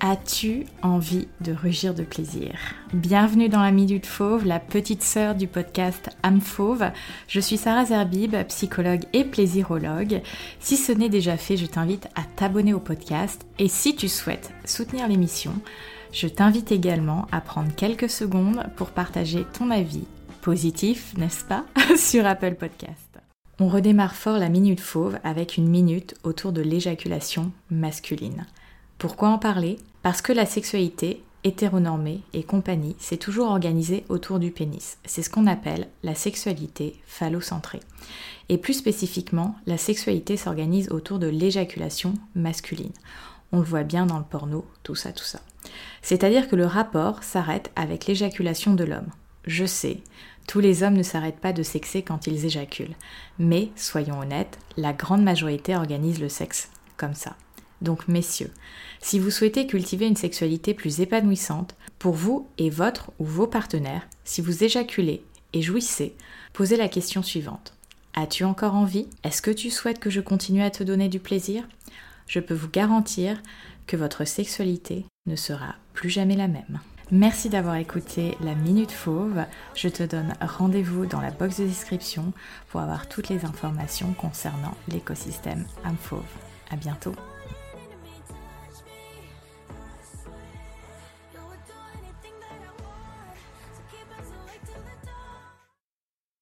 As-tu envie de rugir de plaisir? Bienvenue dans la Minute Fauve, la petite sœur du podcast Âme Fauve. Je suis Sarah Zerbib, psychologue et plaisirologue. Si ce n'est déjà fait, je t'invite à t'abonner au podcast et si tu souhaites soutenir l'émission, je t'invite également à prendre quelques secondes pour partager ton avis positif, n'est-ce pas, sur Apple Podcast. On redémarre fort la Minute Fauve avec une minute autour de l'éjaculation masculine. Pourquoi en parler? Parce que la sexualité, hétéronormée et compagnie, s'est toujours organisée autour du pénis. C'est ce qu'on appelle la sexualité phallocentrée. Et plus spécifiquement, la sexualité s'organise autour de l'éjaculation masculine. On le voit bien dans le porno, tout ça, tout ça. C'est-à-dire que le rapport s'arrête avec l'éjaculation de l'homme. Je sais, tous les hommes ne s'arrêtent pas de sexer quand ils éjaculent. Mais, soyons honnêtes, la grande majorité organise le sexe comme ça. Donc messieurs, si vous souhaitez cultiver une sexualité plus épanouissante, pour vous et votre ou vos partenaires, si vous éjaculez et jouissez, posez la question suivante. As-tu encore envie? Est-ce que tu souhaites que je continue à te donner du plaisir? Je peux vous garantir que votre sexualité ne sera plus jamais la même. Merci d'avoir écouté la Minute Fauve. Je te donne rendez-vous dans la box de description pour avoir toutes les informations concernant l'écosystème âme fauve. À bientôt